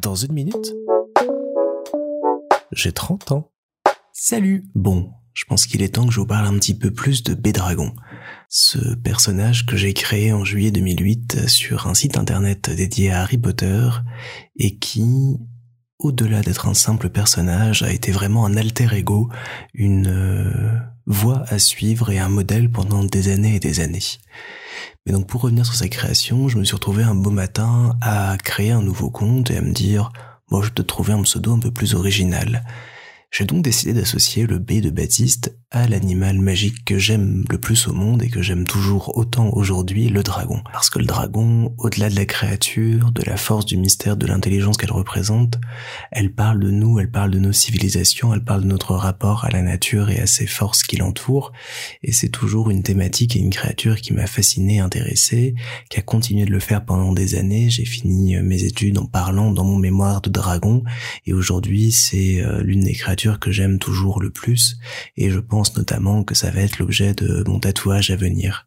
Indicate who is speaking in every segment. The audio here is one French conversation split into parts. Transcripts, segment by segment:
Speaker 1: Dans une minute, j'ai 30 ans. Salut Bon, je pense qu'il est temps que je vous parle un petit peu plus de Bédragon. Ce personnage que j'ai créé en juillet 2008 sur un site internet dédié à Harry Potter et qui, au-delà d'être un simple personnage, a été vraiment un alter ego, une euh, voie à suivre et un modèle pendant des années et des années. Et donc pour revenir sur sa création, je me suis retrouvé un beau matin à créer un nouveau compte et à me dire, bon, je vais te trouver un pseudo un peu plus original. J'ai donc décidé d'associer le B de Baptiste à l'animal magique que j'aime le plus au monde et que j'aime toujours autant aujourd'hui, le dragon. Parce que le dragon, au-delà de la créature, de la force du mystère, de l'intelligence qu'elle représente, elle parle de nous, elle parle de nos civilisations, elle parle de notre rapport à la nature et à ses forces qui l'entourent. Et c'est toujours une thématique et une créature qui m'a fasciné, intéressé, qui a continué de le faire pendant des années. J'ai fini mes études en parlant dans mon mémoire de dragon et aujourd'hui c'est euh, l'une des créatures que j'aime toujours le plus et je pense notamment que ça va être l'objet de mon tatouage à venir.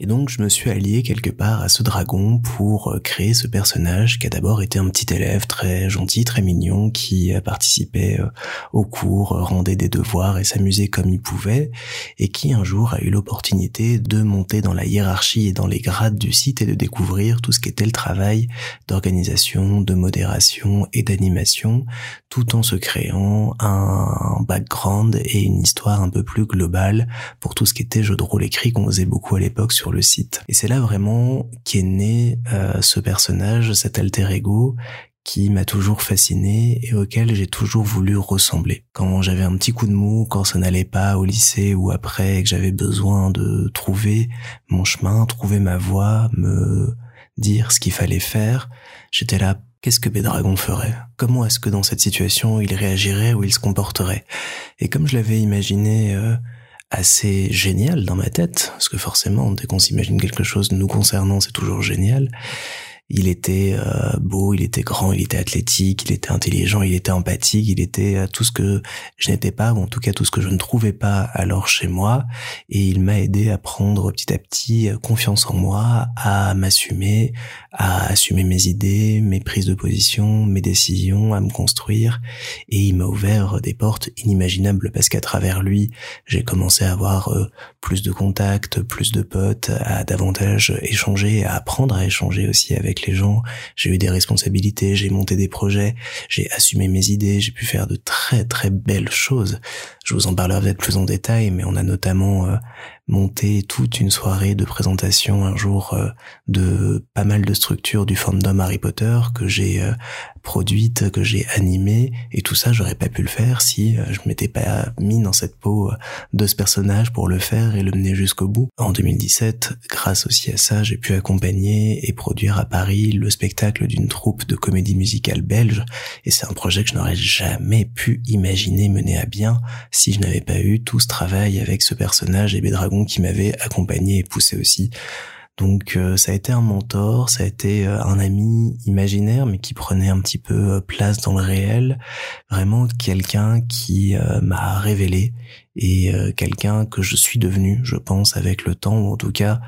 Speaker 1: Et donc je me suis allié quelque part à ce dragon pour euh, créer ce personnage qui a d'abord été un petit élève très gentil, très mignon, qui a participé euh, aux cours, rendait des devoirs et s'amusait comme il pouvait, et qui un jour a eu l'opportunité de monter dans la hiérarchie et dans les grades du site et de découvrir tout ce qu'était le travail d'organisation, de modération et d'animation, tout en se créant un background et une histoire un peu plus globale pour tout ce qui était jeu de rôle écrit qu'on faisait beaucoup à l'époque sur le site. Et c'est là vraiment qu'est né euh, ce personnage, cet alter ego qui m'a toujours fasciné et auquel j'ai toujours voulu ressembler. Quand j'avais un petit coup de mou, quand ça n'allait pas au lycée ou après, que j'avais besoin de trouver mon chemin, trouver ma voie, me dire ce qu'il fallait faire, j'étais là, qu'est-ce que Bédragon ferait? Comment est-ce que dans cette situation il réagirait ou il se comporterait? Et comme je l'avais imaginé euh, assez génial dans ma tête, parce que forcément, dès qu'on s'imagine quelque chose nous concernant, c'est toujours génial. Il était euh, beau, il était grand, il était athlétique, il était intelligent, il était empathique, il était euh, tout ce que je n'étais pas, ou en tout cas tout ce que je ne trouvais pas alors chez moi. Et il m'a aidé à prendre petit à petit euh, confiance en moi, à m'assumer, à assumer mes idées, mes prises de position, mes décisions, à me construire. Et il m'a ouvert des portes inimaginables parce qu'à travers lui, j'ai commencé à avoir plus de contacts, plus de potes, à davantage échanger, à apprendre à échanger aussi avec les gens, j'ai eu des responsabilités, j'ai monté des projets, j'ai assumé mes idées, j'ai pu faire de très très belles choses. Je vous en parlerai peut-être plus en détail, mais on a notamment euh, monté toute une soirée de présentation un jour euh, de pas mal de structures du fandom Harry Potter que j'ai euh, produite, que j'ai animée, et tout ça j'aurais pas pu le faire si je m'étais pas mis dans cette peau de ce personnage pour le faire et le mener jusqu'au bout. En 2017, grâce aussi à ça, j'ai pu accompagner et produire à Paris le spectacle d'une troupe de comédie musicale belge, et c'est un projet que je n'aurais jamais pu imaginer mener à bien si je n'avais pas eu tout ce travail avec ce personnage et Qui m'avait accompagné et poussé aussi. Donc euh, ça a été un mentor, ça a été euh, un ami imaginaire mais qui prenait un petit peu euh, place dans le réel, vraiment quelqu'un qui m'a révélé et quelqu'un que je suis devenu, je pense, avec le temps, ou en tout cas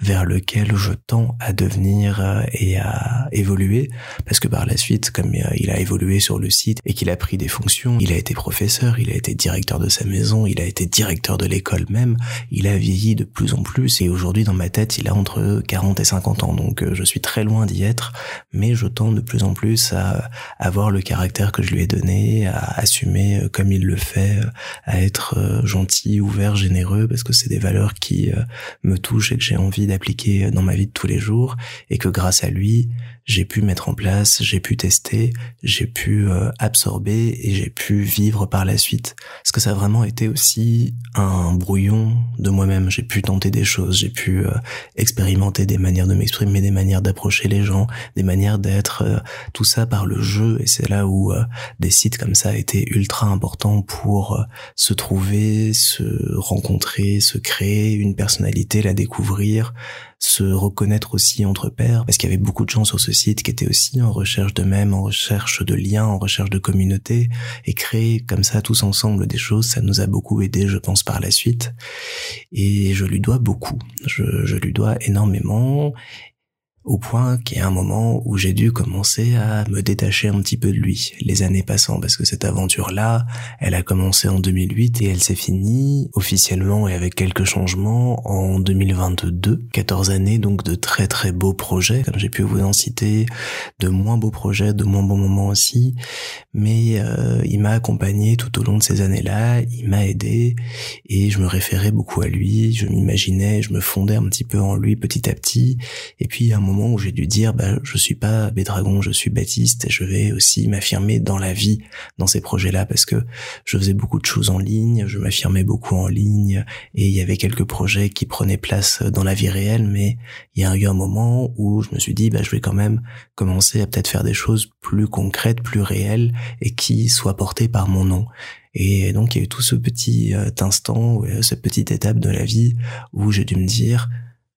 Speaker 1: vers lequel je tends à devenir euh, et à évoluer, parce que par la suite, comme euh, il a évolué sur le site et qu'il a pris des fonctions, il a été professeur, il a été directeur de sa maison, il a été directeur de l'école même, il a vieilli de plus en plus et aujourd'hui dans ma tête, il a entre 40 et 50 ans, donc euh, je suis très loin d'y être, mais je tends de plus en plus à avoir le caractère que je lui ai donné, à assumer comme il le fait, à être gentil, ouvert, généreux, parce que c'est des valeurs qui me touchent et que j'ai envie d'appliquer dans ma vie de tous les jours et que grâce à lui, j'ai pu mettre en place, j'ai pu tester, j'ai pu euh, absorber et j'ai pu vivre par la suite. Parce que ça a vraiment été aussi un brouillon de moi-même? J'ai pu tenter des choses, j'ai pu euh, expérimenter des manières de m'exprimer, des manières d'approcher les gens, des manières d'être, euh, tout ça par le jeu. Et c'est là où des sites comme ça étaient ultra importants pour se trouver, se rencontrer, se créer une personnalité, la découvrir, se reconnaître aussi entre pairs, parce qu'il y avait beaucoup de gens sur ce site qui étaient aussi en recherche d'eux-mêmes, en recherche de liens, en recherche de communauté, et créer comme ça tous ensemble des choses, ça nous a beaucoup aidé, je pense, par la suite. Et je lui dois beaucoup. Je, je lui dois énormément. Au point qu'il y a un moment où j'ai dû commencer à me détacher un petit peu de lui, les années passant, parce que cette aventure-là, elle a commencé en 2008 et elle s'est finie officiellement et avec quelques changements en 2022. 14 années donc de très très beaux projets, comme j'ai pu vous en citer, de moins beaux projets, de moins bons moments aussi, mais euh, il m'a accompagné tout au long de ces années-là, il m'a aidé et je me référais beaucoup à lui, je m'imaginais, je me fondais un petit peu en lui petit à petit, et puis à un moment où j'ai dû dire, bah, je suis pas Bédragon, je suis Baptiste et je vais aussi m'affirmer dans la vie, dans ces projets-là, parce que je faisais beaucoup de choses en ligne, je m'affirmais beaucoup en ligne et il y avait quelques projets qui prenaient place dans la vie réelle, mais il y a eu un moment où je me suis dit, bah, je vais quand même commencer à peut-être faire des choses plus concrètes, plus réelles et qui soient portées par mon nom. Et donc il y a eu tout ce petit euh, instant, cette petite étape de la vie où j'ai dû me dire,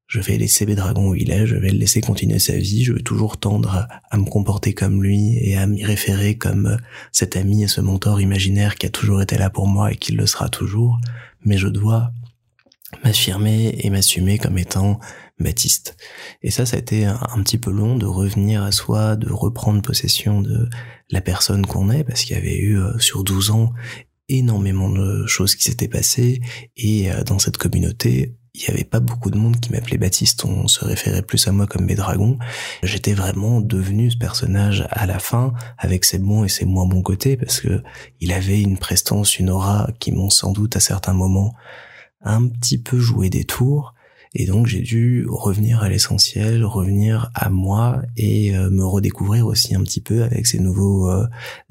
Speaker 1: je vais laisser Bédragon où il est, je vais le laisser continuer sa vie, je vais toujours tendre à, me comporter comme lui et à m'y référer comme euh, cet ami et ce mentor imaginaire qui a toujours été là pour moi et qui le sera toujours, mais je dois m'affirmer et m'assumer comme étant Baptiste. Et ça, ça a été un, petit peu long de revenir à soi, de reprendre possession de la personne qu'on est, parce qu'il y avait eu euh, sur 12 ans énormément de choses qui s'étaient passées et euh, dans cette communauté il y avait pas beaucoup de monde qui m'appelait Baptiste, on se référait plus à moi comme Bédragon. J'étais vraiment devenu ce personnage à la fin, avec ses bons et ses moins bons côtés, parce que il avait une prestance, une aura qui m'ont sans doute à certains moments un petit peu joué des tours. Et donc j'ai dû revenir à l'essentiel, revenir à moi et euh, me redécouvrir aussi un petit peu avec ces nouveaux euh,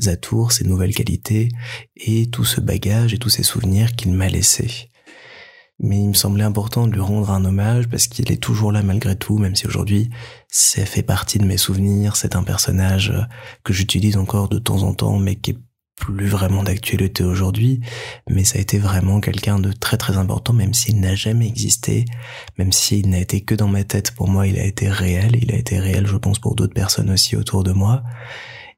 Speaker 1: atours, ces nouvelles qualités et tout ce bagage et tous ces souvenirs qu'il m'a laissés mais il me semblait important de lui rendre un hommage parce qu'il est toujours là malgré tout, même si aujourd'hui ça fait partie de mes souvenirs, c'est un personnage euh, que j'utilise encore de temps en temps, mais qui est plus vraiment d'actualité aujourd'hui, mais ça a été vraiment quelqu'un de très très important, même s'il n'a jamais existé, même s'il n'a été que dans ma tête, pour moi il a été réel, il a été réel je pense pour d'autres personnes aussi autour de moi,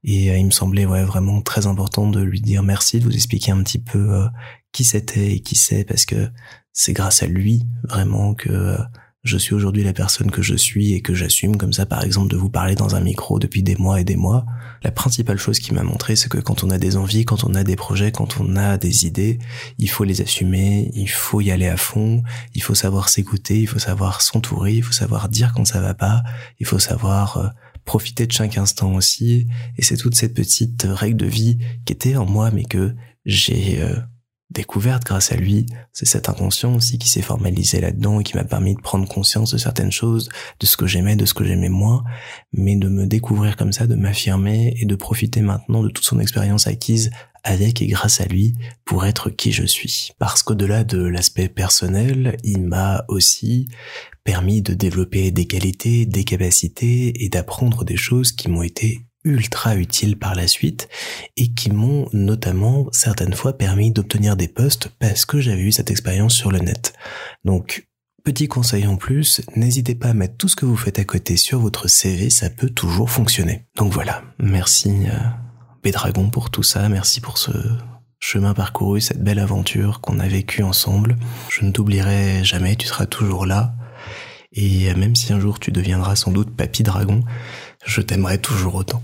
Speaker 1: et euh, il me semblait ouais, vraiment très important de lui dire merci, de vous expliquer un petit peu euh, qui c'était et qui c'est, parce que c'est grâce à lui vraiment que euh, je suis aujourd'hui la personne que je suis et que j'assume comme ça par exemple de vous parler dans un micro depuis des mois et des mois. La principale chose qui m'a montré c'est que quand on a des envies, quand on a des projets, quand on a des idées, il faut les assumer, il faut y aller à fond, il faut savoir s'écouter, il faut savoir s'entourer, il faut savoir dire quand ça va pas, il faut savoir euh, profiter de chaque instant aussi et c'est toutes ces petites règles de vie qui étaient en moi mais que j'ai euh, découverte grâce à lui. C'est cette inconscient aussi qui s'est formalisé là-dedans et qui m'a permis de prendre conscience de certaines choses, de ce que j'aimais, de ce que j'aimais moins, mais de me découvrir comme ça, de m'affirmer et de profiter maintenant de toute son expérience acquise avec et grâce à lui pour être qui je suis. Parce qu'au-delà de l'aspect personnel, il m'a aussi permis de développer des qualités, des capacités et d'apprendre des choses qui m'ont été ultra utiles par la suite et qui m'ont notamment certaines fois permis d'obtenir des postes parce que j'avais eu cette expérience sur le net. Donc Petit conseil en plus, n'hésitez pas à mettre tout ce que vous faites à côté sur votre CV, ça peut toujours fonctionner. Donc voilà, merci euh, Bédragon pour tout ça, merci pour ce chemin parcouru, cette belle aventure qu'on a vécue ensemble. Je ne t'oublierai jamais, tu seras toujours là. Et même si un jour tu deviendras sans doute Papy Dragon, je t'aimerai toujours autant.